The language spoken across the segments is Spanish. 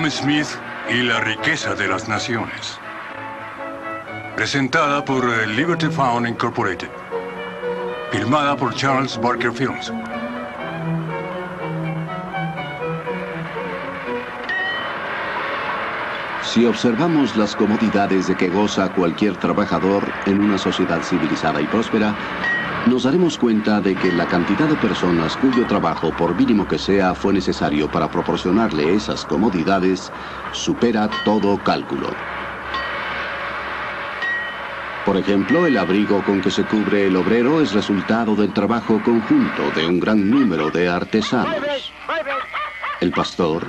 Adam Smith y la riqueza de las naciones. Presentada por eh, Liberty Found Incorporated. Filmada por Charles Barker Films. Si observamos las comodidades de que goza cualquier trabajador en una sociedad civilizada y próspera, nos daremos cuenta de que la cantidad de personas cuyo trabajo, por mínimo que sea, fue necesario para proporcionarle esas comodidades, supera todo cálculo. Por ejemplo, el abrigo con que se cubre el obrero es resultado del trabajo conjunto de un gran número de artesanos. El pastor,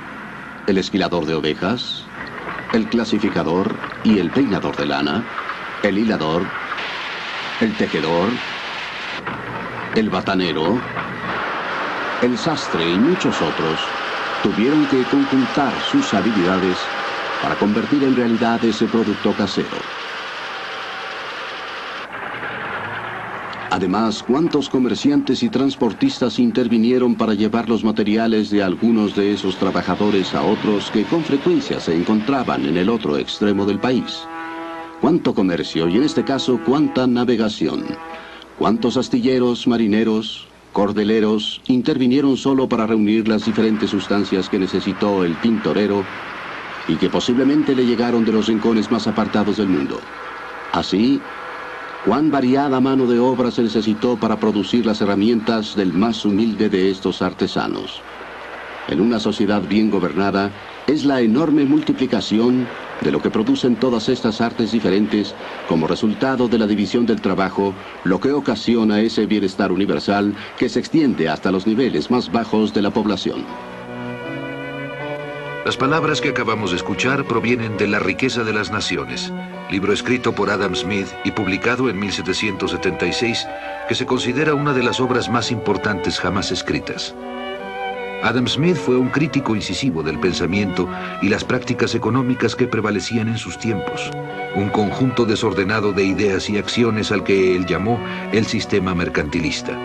el esquilador de ovejas, el clasificador y el peinador de lana, el hilador, el tejedor, el batanero, el sastre y muchos otros tuvieron que conjuntar sus habilidades para convertir en realidad ese producto casero. Además, ¿cuántos comerciantes y transportistas intervinieron para llevar los materiales de algunos de esos trabajadores a otros que con frecuencia se encontraban en el otro extremo del país? ¿Cuánto comercio y en este caso cuánta navegación? ¿Cuántos astilleros, marineros, cordeleros intervinieron solo para reunir las diferentes sustancias que necesitó el tintorero y que posiblemente le llegaron de los rincones más apartados del mundo? Así, cuán variada mano de obra se necesitó para producir las herramientas del más humilde de estos artesanos. En una sociedad bien gobernada, es la enorme multiplicación de lo que producen todas estas artes diferentes como resultado de la división del trabajo, lo que ocasiona ese bienestar universal que se extiende hasta los niveles más bajos de la población. Las palabras que acabamos de escuchar provienen de La riqueza de las naciones, libro escrito por Adam Smith y publicado en 1776, que se considera una de las obras más importantes jamás escritas. Adam Smith fue un crítico incisivo del pensamiento y las prácticas económicas que prevalecían en sus tiempos, un conjunto desordenado de ideas y acciones al que él llamó el sistema mercantilista.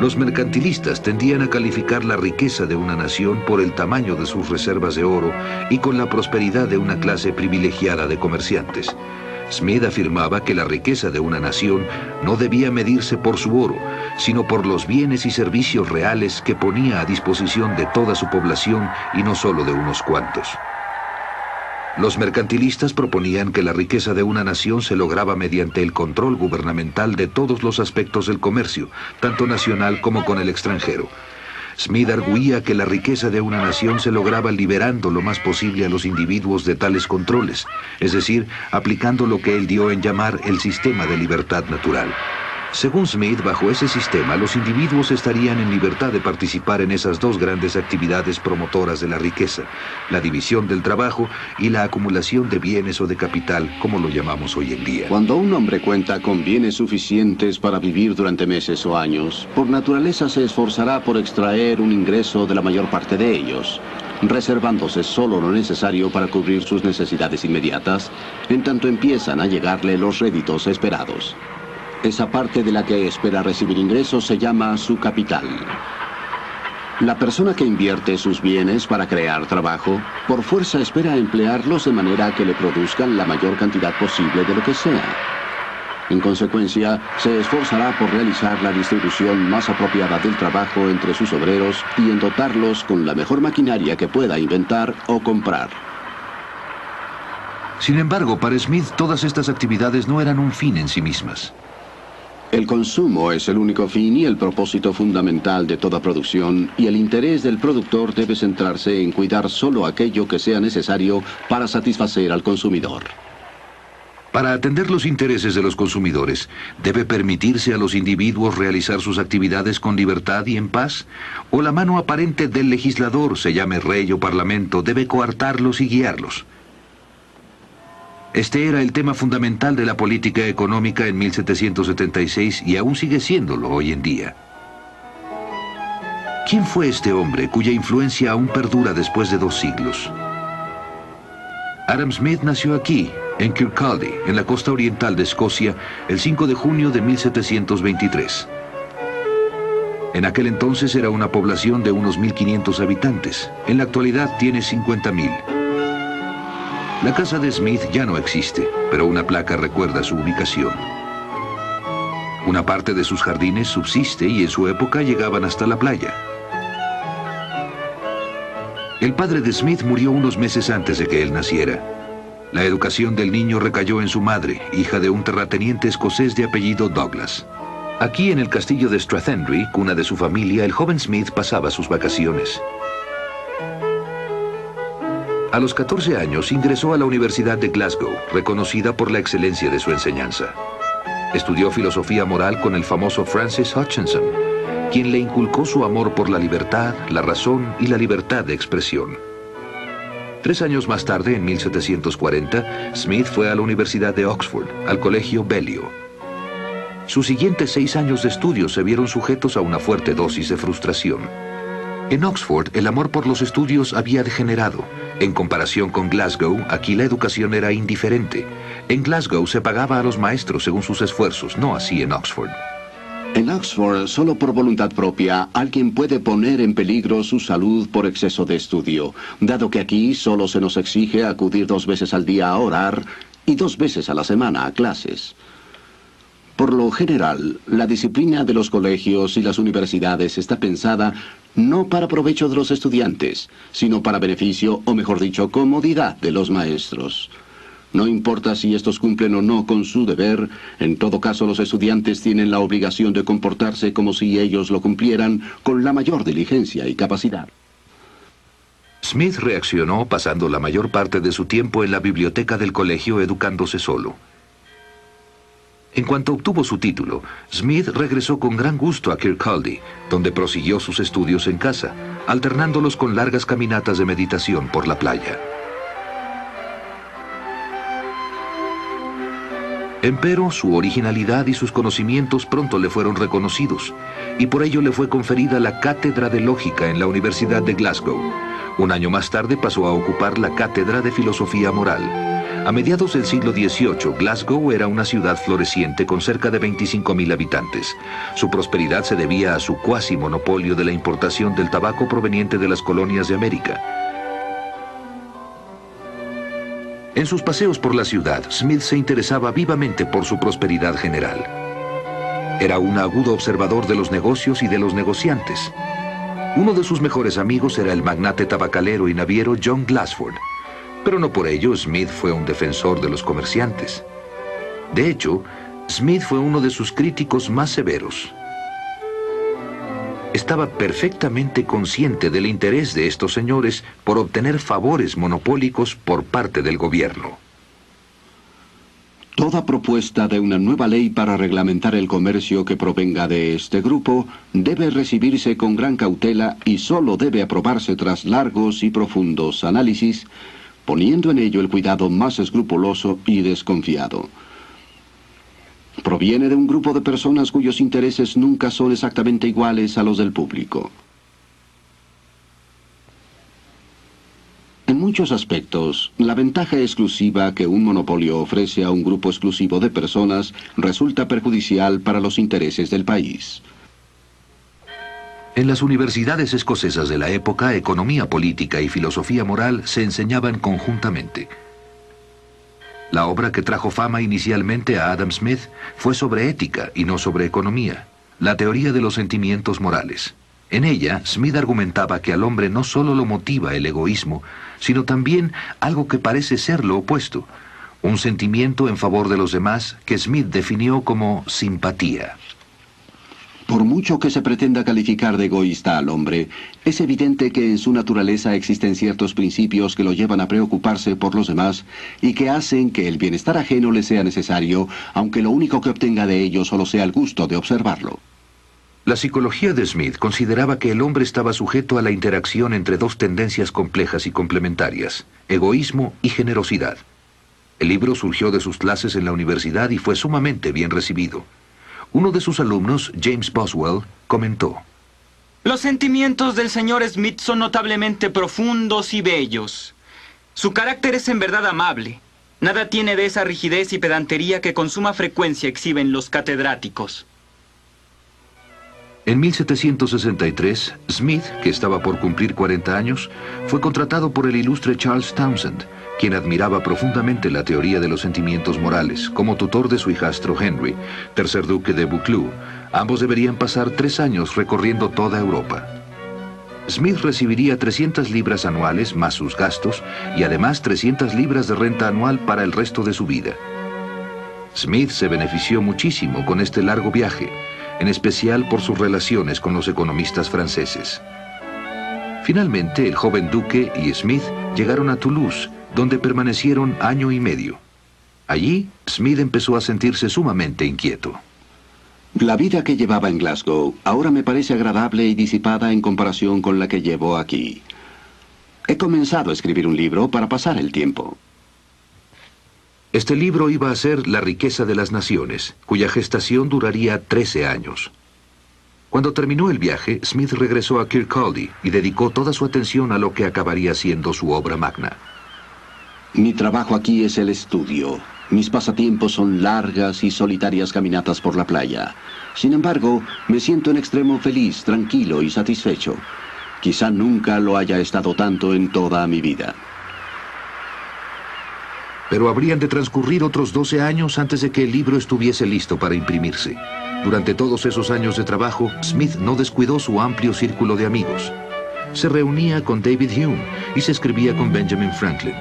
Los mercantilistas tendían a calificar la riqueza de una nación por el tamaño de sus reservas de oro y con la prosperidad de una clase privilegiada de comerciantes. Smith afirmaba que la riqueza de una nación no debía medirse por su oro, sino por los bienes y servicios reales que ponía a disposición de toda su población y no solo de unos cuantos. Los mercantilistas proponían que la riqueza de una nación se lograba mediante el control gubernamental de todos los aspectos del comercio, tanto nacional como con el extranjero. Smith arguía que la riqueza de una nación se lograba liberando lo más posible a los individuos de tales controles, es decir, aplicando lo que él dio en llamar el sistema de libertad natural. Según Smith, bajo ese sistema, los individuos estarían en libertad de participar en esas dos grandes actividades promotoras de la riqueza, la división del trabajo y la acumulación de bienes o de capital, como lo llamamos hoy en día. Cuando un hombre cuenta con bienes suficientes para vivir durante meses o años, por naturaleza se esforzará por extraer un ingreso de la mayor parte de ellos reservándose solo lo necesario para cubrir sus necesidades inmediatas, en tanto empiezan a llegarle los réditos esperados. Esa parte de la que espera recibir ingresos se llama su capital. La persona que invierte sus bienes para crear trabajo, por fuerza espera emplearlos de manera que le produzcan la mayor cantidad posible de lo que sea. En consecuencia, se esforzará por realizar la distribución más apropiada del trabajo entre sus obreros y en dotarlos con la mejor maquinaria que pueda inventar o comprar. Sin embargo, para Smith todas estas actividades no eran un fin en sí mismas. El consumo es el único fin y el propósito fundamental de toda producción y el interés del productor debe centrarse en cuidar solo aquello que sea necesario para satisfacer al consumidor. Para atender los intereses de los consumidores, ¿debe permitirse a los individuos realizar sus actividades con libertad y en paz? ¿O la mano aparente del legislador, se llame rey o parlamento, debe coartarlos y guiarlos? Este era el tema fundamental de la política económica en 1776 y aún sigue siéndolo hoy en día. ¿Quién fue este hombre cuya influencia aún perdura después de dos siglos? Adam Smith nació aquí, en Kirkcaldy, en la costa oriental de Escocia, el 5 de junio de 1723. En aquel entonces era una población de unos 1.500 habitantes. En la actualidad tiene 50.000. La casa de Smith ya no existe, pero una placa recuerda su ubicación. Una parte de sus jardines subsiste y en su época llegaban hasta la playa. El padre de Smith murió unos meses antes de que él naciera. La educación del niño recayó en su madre, hija de un terrateniente escocés de apellido Douglas. Aquí en el castillo de Strathendry, cuna de su familia, el joven Smith pasaba sus vacaciones. A los 14 años ingresó a la Universidad de Glasgow, reconocida por la excelencia de su enseñanza. Estudió filosofía moral con el famoso Francis Hutchinson, quien le inculcó su amor por la libertad, la razón y la libertad de expresión. Tres años más tarde, en 1740, Smith fue a la Universidad de Oxford, al Colegio Balliol. Sus siguientes seis años de estudio se vieron sujetos a una fuerte dosis de frustración. En Oxford, el amor por los estudios había degenerado. En comparación con Glasgow, aquí la educación era indiferente. En Glasgow se pagaba a los maestros según sus esfuerzos, no así en Oxford. En Oxford, solo por voluntad propia, alguien puede poner en peligro su salud por exceso de estudio, dado que aquí solo se nos exige acudir dos veces al día a orar y dos veces a la semana a clases. Por lo general, la disciplina de los colegios y las universidades está pensada no para provecho de los estudiantes, sino para beneficio, o mejor dicho, comodidad de los maestros. No importa si estos cumplen o no con su deber, en todo caso los estudiantes tienen la obligación de comportarse como si ellos lo cumplieran con la mayor diligencia y capacidad. Smith reaccionó pasando la mayor parte de su tiempo en la biblioteca del colegio educándose solo. En cuanto obtuvo su título, Smith regresó con gran gusto a Kirkcaldy, donde prosiguió sus estudios en casa, alternándolos con largas caminatas de meditación por la playa. Empero, su originalidad y sus conocimientos pronto le fueron reconocidos, y por ello le fue conferida la Cátedra de Lógica en la Universidad de Glasgow. Un año más tarde pasó a ocupar la Cátedra de Filosofía Moral. A mediados del siglo XVIII, Glasgow era una ciudad floreciente con cerca de 25.000 habitantes. Su prosperidad se debía a su cuasi monopolio de la importación del tabaco proveniente de las colonias de América. En sus paseos por la ciudad, Smith se interesaba vivamente por su prosperidad general. Era un agudo observador de los negocios y de los negociantes. Uno de sus mejores amigos era el magnate tabacalero y naviero John Glassford. Pero no por ello Smith fue un defensor de los comerciantes. De hecho, Smith fue uno de sus críticos más severos. Estaba perfectamente consciente del interés de estos señores por obtener favores monopólicos por parte del gobierno. Toda propuesta de una nueva ley para reglamentar el comercio que provenga de este grupo debe recibirse con gran cautela y solo debe aprobarse tras largos y profundos análisis poniendo en ello el cuidado más escrupuloso y desconfiado. Proviene de un grupo de personas cuyos intereses nunca son exactamente iguales a los del público. En muchos aspectos, la ventaja exclusiva que un monopolio ofrece a un grupo exclusivo de personas resulta perjudicial para los intereses del país. En las universidades escocesas de la época, economía política y filosofía moral se enseñaban conjuntamente. La obra que trajo fama inicialmente a Adam Smith fue sobre ética y no sobre economía, la teoría de los sentimientos morales. En ella, Smith argumentaba que al hombre no solo lo motiva el egoísmo, sino también algo que parece ser lo opuesto, un sentimiento en favor de los demás que Smith definió como simpatía. Por mucho que se pretenda calificar de egoísta al hombre, es evidente que en su naturaleza existen ciertos principios que lo llevan a preocuparse por los demás y que hacen que el bienestar ajeno le sea necesario, aunque lo único que obtenga de ello solo sea el gusto de observarlo. La psicología de Smith consideraba que el hombre estaba sujeto a la interacción entre dos tendencias complejas y complementarias, egoísmo y generosidad. El libro surgió de sus clases en la universidad y fue sumamente bien recibido. Uno de sus alumnos, James Boswell, comentó, Los sentimientos del señor Smith son notablemente profundos y bellos. Su carácter es en verdad amable. Nada tiene de esa rigidez y pedantería que con suma frecuencia exhiben los catedráticos. En 1763, Smith, que estaba por cumplir 40 años, fue contratado por el ilustre Charles Townsend, quien admiraba profundamente la teoría de los sentimientos morales, como tutor de su hijastro Henry, tercer duque de Buccleuch. Ambos deberían pasar tres años recorriendo toda Europa. Smith recibiría 300 libras anuales más sus gastos y además 300 libras de renta anual para el resto de su vida. Smith se benefició muchísimo con este largo viaje, en especial por sus relaciones con los economistas franceses. Finalmente, el joven duque y Smith llegaron a Toulouse, donde permanecieron año y medio. Allí, Smith empezó a sentirse sumamente inquieto. La vida que llevaba en Glasgow ahora me parece agradable y disipada en comparación con la que llevo aquí. He comenzado a escribir un libro para pasar el tiempo. Este libro iba a ser La riqueza de las naciones, cuya gestación duraría 13 años. Cuando terminó el viaje, Smith regresó a Kirkcaldy y dedicó toda su atención a lo que acabaría siendo su obra magna. Mi trabajo aquí es el estudio. Mis pasatiempos son largas y solitarias caminatas por la playa. Sin embargo, me siento en extremo feliz, tranquilo y satisfecho. Quizá nunca lo haya estado tanto en toda mi vida. Pero habrían de transcurrir otros 12 años antes de que el libro estuviese listo para imprimirse. Durante todos esos años de trabajo, Smith no descuidó su amplio círculo de amigos. Se reunía con David Hume y se escribía con Benjamin Franklin.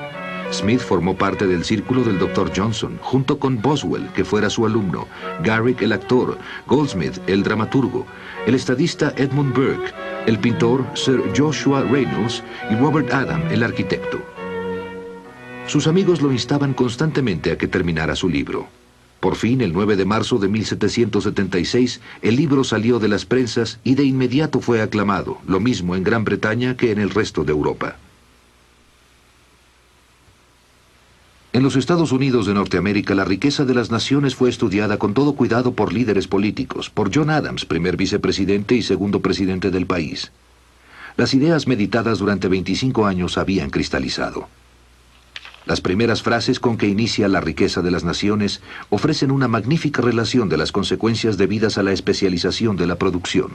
Smith formó parte del círculo del Dr. Johnson, junto con Boswell, que fuera su alumno, Garrick el actor, Goldsmith el dramaturgo, el estadista Edmund Burke, el pintor Sir Joshua Reynolds y Robert Adam el arquitecto. Sus amigos lo instaban constantemente a que terminara su libro. Por fin, el 9 de marzo de 1776, el libro salió de las prensas y de inmediato fue aclamado, lo mismo en Gran Bretaña que en el resto de Europa. En los Estados Unidos de Norteamérica, la riqueza de las naciones fue estudiada con todo cuidado por líderes políticos, por John Adams, primer vicepresidente y segundo presidente del país. Las ideas meditadas durante 25 años habían cristalizado. Las primeras frases con que inicia La riqueza de las naciones ofrecen una magnífica relación de las consecuencias debidas a la especialización de la producción.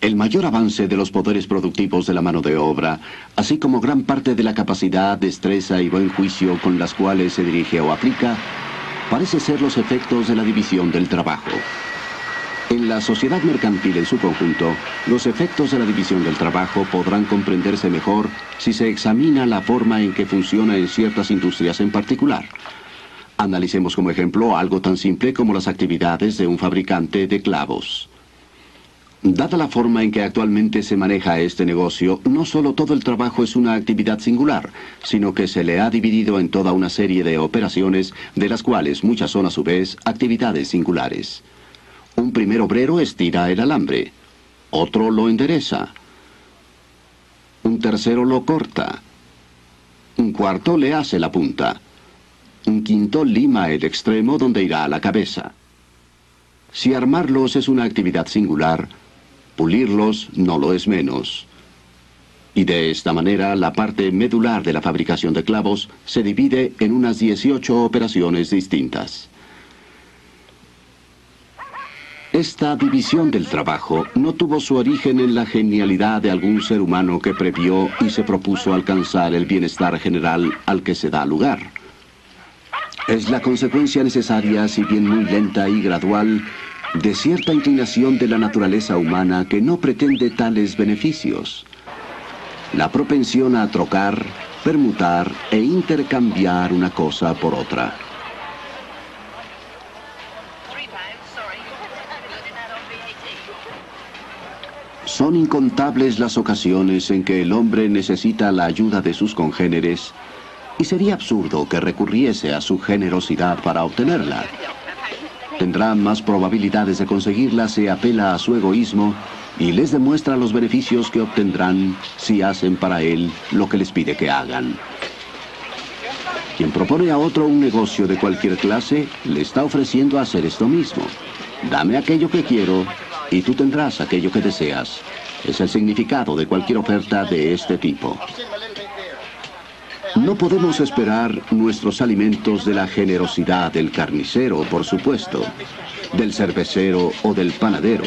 El mayor avance de los poderes productivos de la mano de obra, así como gran parte de la capacidad, destreza y buen juicio con las cuales se dirige o aplica, parece ser los efectos de la división del trabajo. En la sociedad mercantil en su conjunto, los efectos de la división del trabajo podrán comprenderse mejor si se examina la forma en que funciona en ciertas industrias en particular. Analicemos como ejemplo algo tan simple como las actividades de un fabricante de clavos. Dada la forma en que actualmente se maneja este negocio, no solo todo el trabajo es una actividad singular, sino que se le ha dividido en toda una serie de operaciones, de las cuales muchas son a su vez actividades singulares. Un primer obrero estira el alambre, otro lo endereza, un tercero lo corta, un cuarto le hace la punta, un quinto lima el extremo donde irá la cabeza. Si armarlos es una actividad singular, Pulirlos no lo es menos. Y de esta manera la parte medular de la fabricación de clavos se divide en unas 18 operaciones distintas. Esta división del trabajo no tuvo su origen en la genialidad de algún ser humano que previó y se propuso alcanzar el bienestar general al que se da lugar. Es la consecuencia necesaria, si bien muy lenta y gradual, de cierta inclinación de la naturaleza humana que no pretende tales beneficios. La propensión a trocar, permutar e intercambiar una cosa por otra. Son incontables las ocasiones en que el hombre necesita la ayuda de sus congéneres y sería absurdo que recurriese a su generosidad para obtenerla tendrá más probabilidades de conseguirla si apela a su egoísmo y les demuestra los beneficios que obtendrán si hacen para él lo que les pide que hagan. Quien propone a otro un negocio de cualquier clase, le está ofreciendo hacer esto mismo. Dame aquello que quiero y tú tendrás aquello que deseas. Es el significado de cualquier oferta de este tipo. No podemos esperar nuestros alimentos de la generosidad del carnicero, por supuesto, del cervecero o del panadero.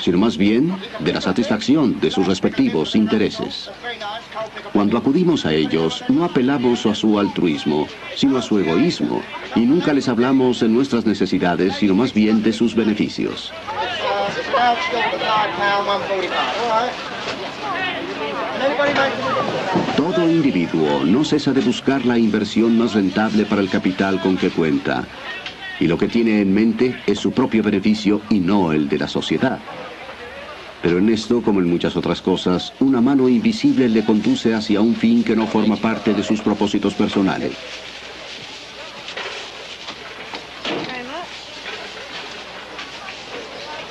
sino más bien de la satisfacción de sus respectivos intereses. Cuando acudimos a ellos, no apelamos a su altruismo, sino a su egoísmo, y nunca les hablamos de nuestras necesidades, sino más bien de sus beneficios. Todo individuo no cesa de buscar la inversión más rentable para el capital con que cuenta, y lo que tiene en mente es su propio beneficio y no el de la sociedad. Pero en esto, como en muchas otras cosas, una mano invisible le conduce hacia un fin que no forma parte de sus propósitos personales.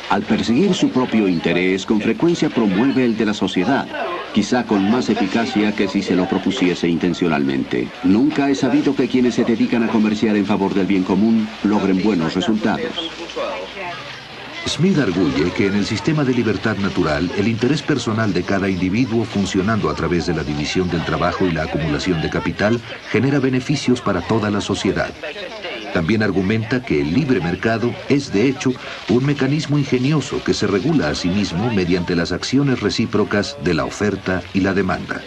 Al perseguir su propio interés, con frecuencia promueve el de la sociedad, quizá con más eficacia que si se lo propusiese intencionalmente. Nunca he sabido que quienes se dedican a comerciar en favor del bien común logren buenos resultados. Smith arguye que en el sistema de libertad natural, el interés personal de cada individuo funcionando a través de la división del trabajo y la acumulación de capital genera beneficios para toda la sociedad. También argumenta que el libre mercado es, de hecho, un mecanismo ingenioso que se regula a sí mismo mediante las acciones recíprocas de la oferta y la demanda.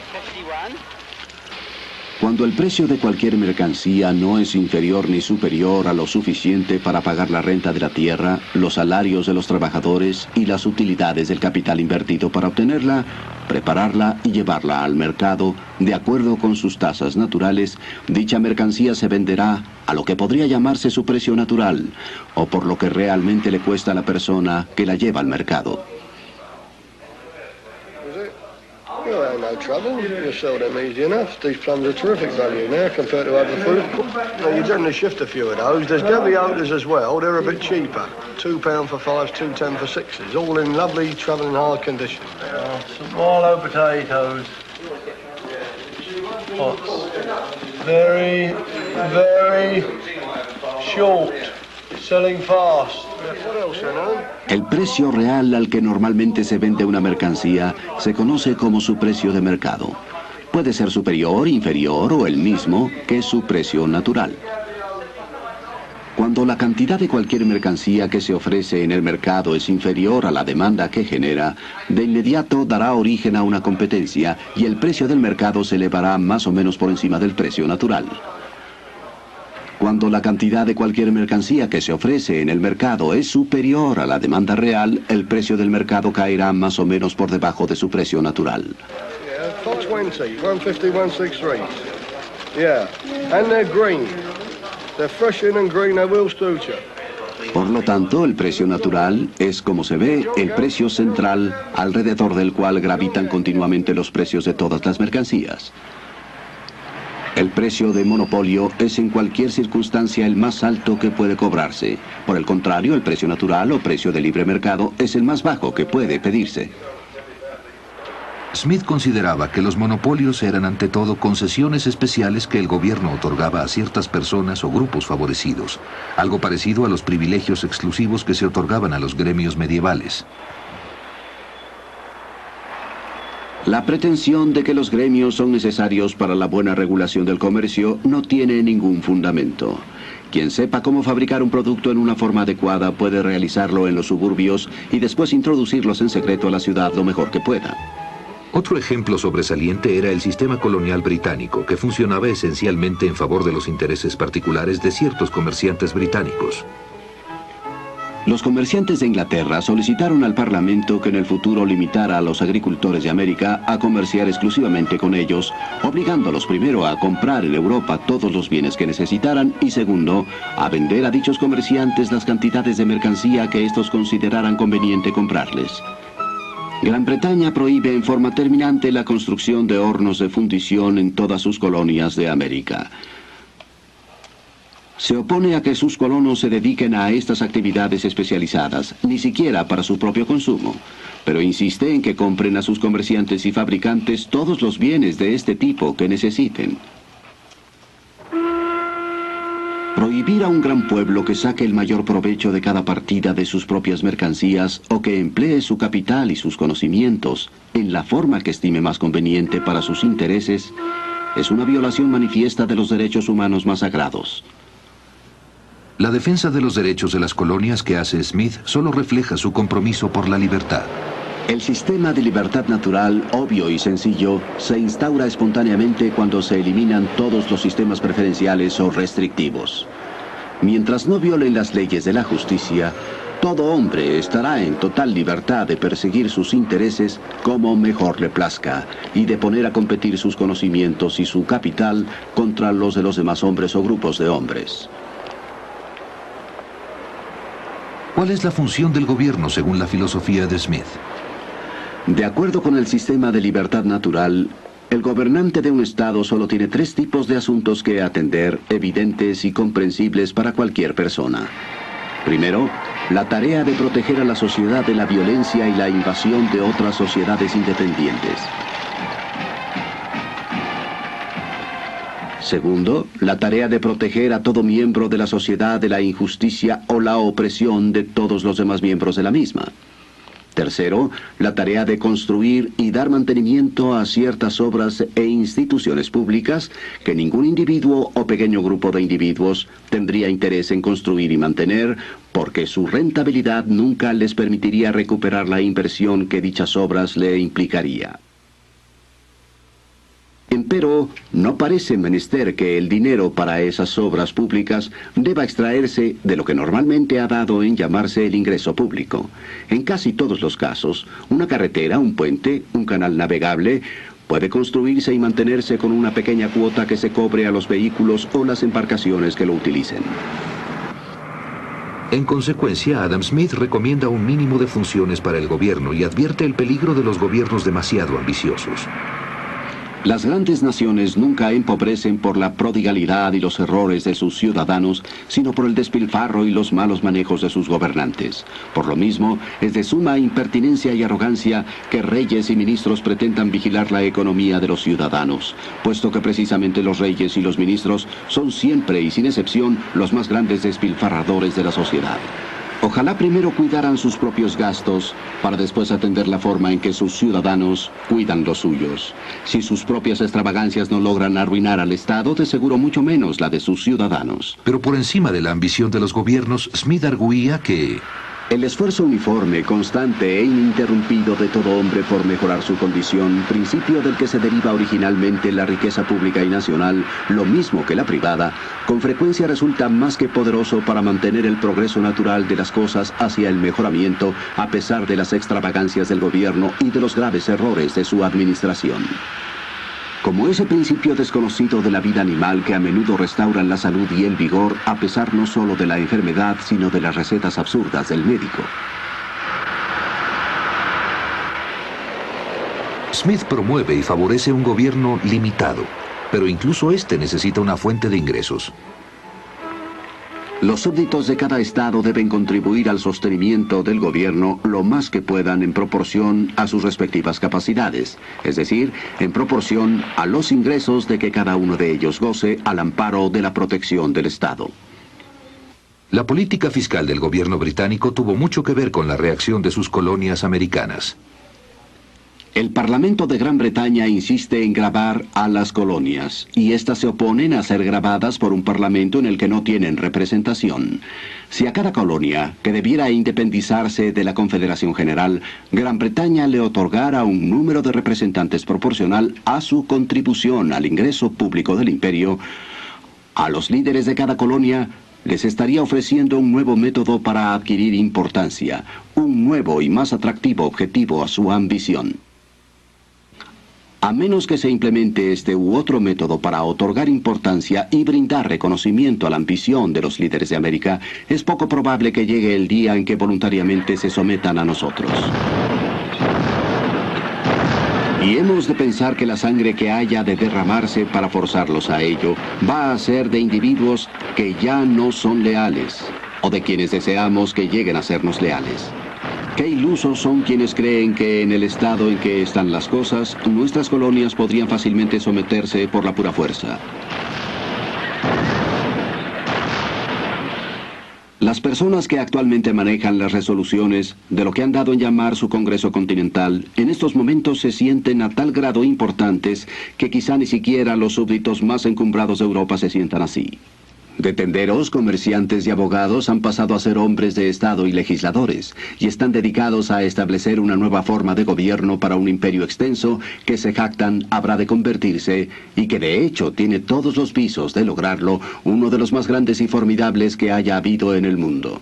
Cuando el precio de cualquier mercancía no es inferior ni superior a lo suficiente para pagar la renta de la tierra, los salarios de los trabajadores y las utilidades del capital invertido para obtenerla, prepararla y llevarla al mercado, de acuerdo con sus tasas naturales, dicha mercancía se venderá a lo que podría llamarse su precio natural, o por lo que realmente le cuesta a la persona que la lleva al mercado. You'll have no trouble. You'll sell them easy enough. These plums are terrific value now compared to other fruit. Well, you generally shift a few of those. There's Oaters as well. They're a bit cheaper. Two pound for fives, two ten for sixes. All in lovely travelling hard condition. Uh, some Marlow potatoes. Pots. Very, very short. Selling fast. El precio real al que normalmente se vende una mercancía se conoce como su precio de mercado. Puede ser superior, inferior o el mismo que su precio natural. Cuando la cantidad de cualquier mercancía que se ofrece en el mercado es inferior a la demanda que genera, de inmediato dará origen a una competencia y el precio del mercado se elevará más o menos por encima del precio natural. Cuando la cantidad de cualquier mercancía que se ofrece en el mercado es superior a la demanda real, el precio del mercado caerá más o menos por debajo de su precio natural. Yeah, for 20, 150, 163. Yeah, and they're green. They're fresh in and green, they will suit you. Por lo tanto, el precio natural es, como se ve, el precio central alrededor del cual gravitan continuamente los precios de todas las mercancías. El precio de monopolio es en cualquier circunstancia el más alto que puede cobrarse. Por el contrario, el precio natural o precio de libre mercado es el más bajo que puede pedirse. Smith consideraba que los monopolios eran ante todo concesiones especiales que el gobierno otorgaba a ciertas personas o grupos favorecidos, algo parecido a los privilegios exclusivos que se otorgaban a los gremios medievales. La pretensión de que los gremios son necesarios para la buena regulación del comercio no tiene ningún fundamento. Quien sepa cómo fabricar un producto en una forma adecuada puede realizarlo en los suburbios y después introducirlos en secreto a la ciudad lo mejor que pueda. Otro ejemplo sobresaliente era el sistema colonial británico, que funcionaba esencialmente en favor de los intereses particulares de ciertos comerciantes británicos. Los comerciantes de Inglaterra solicitaron al Parlamento que en el futuro limitara a los agricultores de América a comerciar exclusivamente con ellos, obligándolos primero a comprar en Europa todos los bienes que necesitaran y segundo, a vender a dichos comerciantes las cantidades de mercancía que estos consideraran conveniente comprarles. Gran Bretaña prohíbe en forma terminante la construcción de hornos de fundición en todas sus colonias de América. Se opone a que sus colonos se dediquen a estas actividades especializadas, ni siquiera para su propio consumo, pero insiste en que compren a sus comerciantes y fabricantes todos los bienes de este tipo que necesiten. Prohibir a un gran pueblo que saque el mayor provecho de cada partida de sus propias mercancías o que emplee su capital y sus conocimientos en la forma que estime más conveniente para sus intereses es una violación manifiesta de los derechos humanos más sagrados. La defensa de los derechos de las colonias que hace Smith solo refleja su compromiso por la libertad. El sistema de libertad natural, obvio y sencillo, se instaura espontáneamente cuando se eliminan todos los sistemas preferenciales o restrictivos. Mientras no violen las leyes de la justicia, todo hombre estará en total libertad de perseguir sus intereses como mejor le plazca y de poner a competir sus conocimientos y su capital contra los de los demás hombres o grupos de hombres. ¿Cuál es la función del gobierno según la filosofía de Smith? De acuerdo con el sistema de libertad natural, el gobernante de un Estado solo tiene tres tipos de asuntos que atender, evidentes y comprensibles para cualquier persona. Primero, la tarea de proteger a la sociedad de la violencia y la invasión de otras sociedades independientes. Segundo, la tarea de proteger a todo miembro de la sociedad de la injusticia o la opresión de todos los demás miembros de la misma. Tercero, la tarea de construir y dar mantenimiento a ciertas obras e instituciones públicas que ningún individuo o pequeño grupo de individuos tendría interés en construir y mantener porque su rentabilidad nunca les permitiría recuperar la inversión que dichas obras le implicaría. Empero, no parece menester que el dinero para esas obras públicas deba extraerse de lo que normalmente ha dado en llamarse el ingreso público. En casi todos los casos, una carretera, un puente, un canal navegable, puede construirse y mantenerse con una pequeña cuota que se cobre a los vehículos o las embarcaciones que lo utilicen. En consecuencia, Adam Smith recomienda un mínimo de funciones para el gobierno y advierte el peligro de los gobiernos demasiado ambiciosos. Las grandes naciones nunca empobrecen por la prodigalidad y los errores de sus ciudadanos, sino por el despilfarro y los malos manejos de sus gobernantes. Por lo mismo, es de suma impertinencia y arrogancia que reyes y ministros pretendan vigilar la economía de los ciudadanos, puesto que precisamente los reyes y los ministros son siempre y sin excepción los más grandes despilfarradores de la sociedad. Ojalá primero cuidaran sus propios gastos para después atender la forma en que sus ciudadanos cuidan los suyos. Si sus propias extravagancias no logran arruinar al Estado, de seguro mucho menos la de sus ciudadanos. Pero por encima de la ambición de los gobiernos, Smith arguía que el esfuerzo uniforme, constante e ininterrumpido de todo hombre por mejorar su condición, principio del que se deriva originalmente la riqueza pública y nacional, lo mismo que la privada, con frecuencia resulta más que poderoso para mantener el progreso natural de las cosas hacia el mejoramiento, a pesar de las extravagancias del gobierno y de los graves errores de su administración. Como ese principio desconocido de la vida animal que a menudo restauran la salud y el vigor a pesar no solo de la enfermedad, sino de las recetas absurdas del médico. Smith promueve y favorece un gobierno limitado, pero incluso este necesita una fuente de ingresos. Los súbditos de cada estado deben contribuir al sostenimiento del gobierno lo más que puedan en proporción a sus respectivas capacidades, es decir, en proporción a los ingresos de que cada uno de ellos goce al amparo de la protección del Estado. La política fiscal del gobierno británico tuvo mucho que ver con la reacción de sus colonias americanas. El Parlamento de Gran Bretaña insiste en grabar a las colonias, y éstas se oponen a ser grabadas por un Parlamento en el que no tienen representación. Si a cada colonia, que debiera independizarse de la Confederación General, Gran Bretaña le otorgara un número de representantes proporcional a su contribución al ingreso público del imperio, a los líderes de cada colonia les estaría ofreciendo un nuevo método para adquirir importancia, un nuevo y más atractivo objetivo a su ambición. A menos que se implemente este u otro método para otorgar importancia y brindar reconocimiento a la ambición de los líderes de América, es poco probable que llegue el día en que voluntariamente se sometan a nosotros. Y hemos de pensar que la sangre que haya de derramarse para forzarlos a ello va a ser de individuos que ya no son leales, o de quienes deseamos que lleguen a sernos leales. Qué ilusos son quienes creen que en el estado en que están las cosas, nuestras colonias podrían fácilmente someterse por la pura fuerza. Las personas que actualmente manejan las resoluciones de lo que han dado en llamar su Congreso Continental, en estos momentos se sienten a tal grado importantes que quizá ni siquiera los súbditos más encumbrados de Europa se sientan así. De tenderos, comerciantes y abogados han pasado a ser hombres de Estado y legisladores, y están dedicados a establecer una nueva forma de gobierno para un imperio extenso que se jactan habrá de convertirse, y que de hecho tiene todos los visos de lograrlo, uno de los más grandes y formidables que haya habido en el mundo.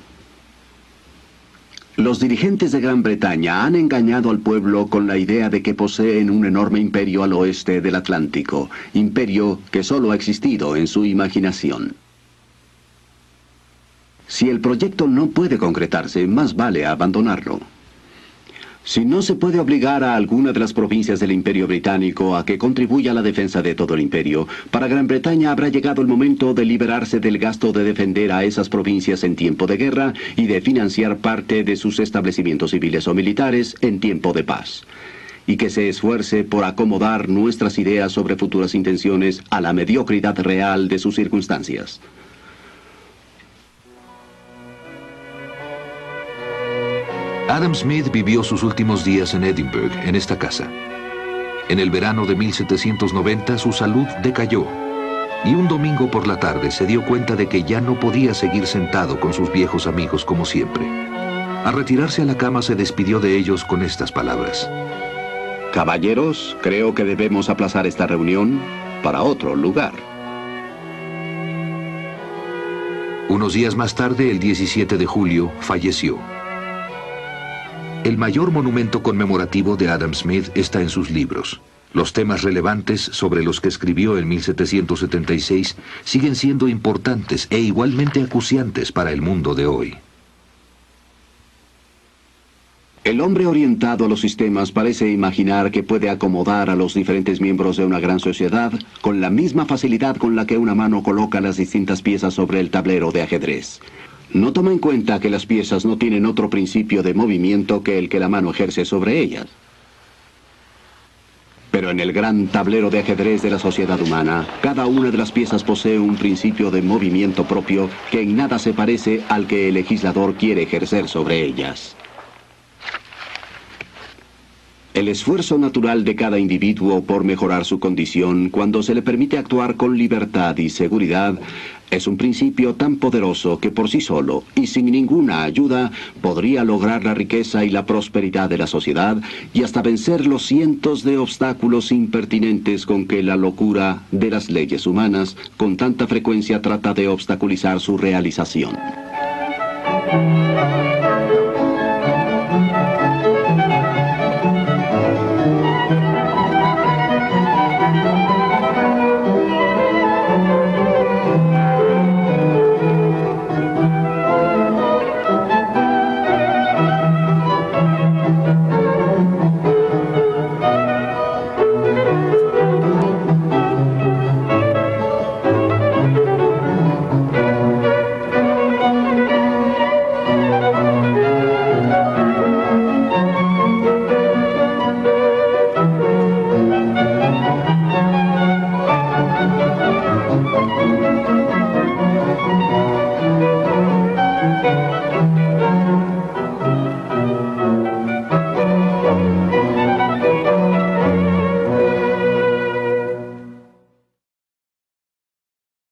Los dirigentes de Gran Bretaña han engañado al pueblo con la idea de que poseen un enorme imperio al oeste del Atlántico, imperio que solo ha existido en su imaginación. Si el proyecto no puede concretarse, más vale abandonarlo. Si no se puede obligar a alguna de las provincias del Imperio Británico a que contribuya a la defensa de todo el imperio, para Gran Bretaña habrá llegado el momento de liberarse del gasto de defender a esas provincias en tiempo de guerra y de financiar parte de sus establecimientos civiles o militares en tiempo de paz. Y que se esfuerce por acomodar nuestras ideas sobre futuras intenciones a la mediocridad real de sus circunstancias. Adam Smith vivió sus últimos días en Edinburgh, en esta casa. En el verano de 1790 su salud decayó y un domingo por la tarde se dio cuenta de que ya no podía seguir sentado con sus viejos amigos como siempre. Al retirarse a la cama se despidió de ellos con estas palabras. Caballeros, creo que debemos aplazar esta reunión para otro lugar. Unos días más tarde, el 17 de julio, falleció. El mayor monumento conmemorativo de Adam Smith está en sus libros. Los temas relevantes sobre los que escribió en 1776 siguen siendo importantes e igualmente acuciantes para el mundo de hoy. El hombre orientado a los sistemas parece imaginar que puede acomodar a los diferentes miembros de una gran sociedad con la misma facilidad con la que una mano coloca las distintas piezas sobre el tablero de ajedrez. No toma en cuenta que las piezas no tienen otro principio de movimiento que el que la mano ejerce sobre ellas. Pero en el gran tablero de ajedrez de la sociedad humana, cada una de las piezas posee un principio de movimiento propio que en nada se parece al que el legislador quiere ejercer sobre ellas. El esfuerzo natural de cada individuo por mejorar su condición cuando se le permite actuar con libertad y seguridad es un principio tan poderoso que por sí solo y sin ninguna ayuda podría lograr la riqueza y la prosperidad de la sociedad y hasta vencer los cientos de obstáculos impertinentes con que la locura de las leyes humanas con tanta frecuencia trata de obstaculizar su realización.